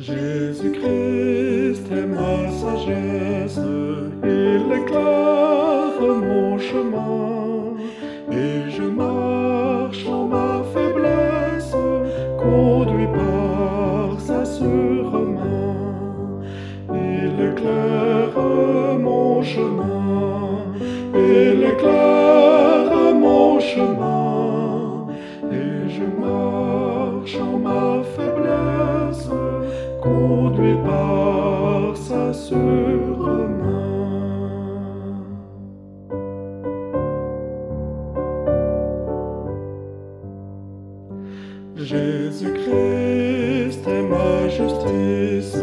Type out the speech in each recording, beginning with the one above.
Jésus-Christ est ma sagesse, il éclaire mon chemin, et je marche en ma faiblesse, conduit par sa sûre main, il éclaire mon chemin. Conduit par sa surmain. Jésus-Christ est ma justice,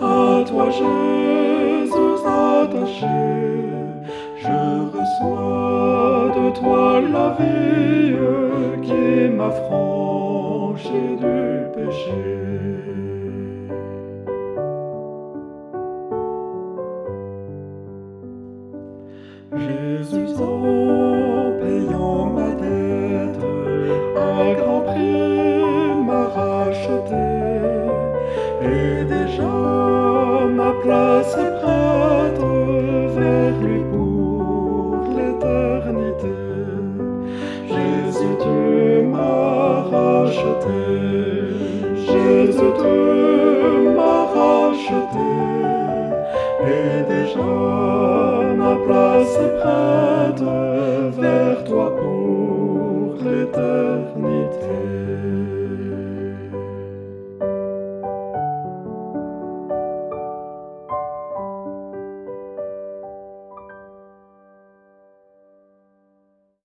à toi Jésus attaché, je reçois de toi la vie qui m'affranchit du péché. Jésus en payant ma dette, un grand prix m'a racheté, et déjà ma place est prête vers lui pour l'éternité. Jésus, tu m'as racheté, Jésus, tu m'as racheté, et déjà ma place est prête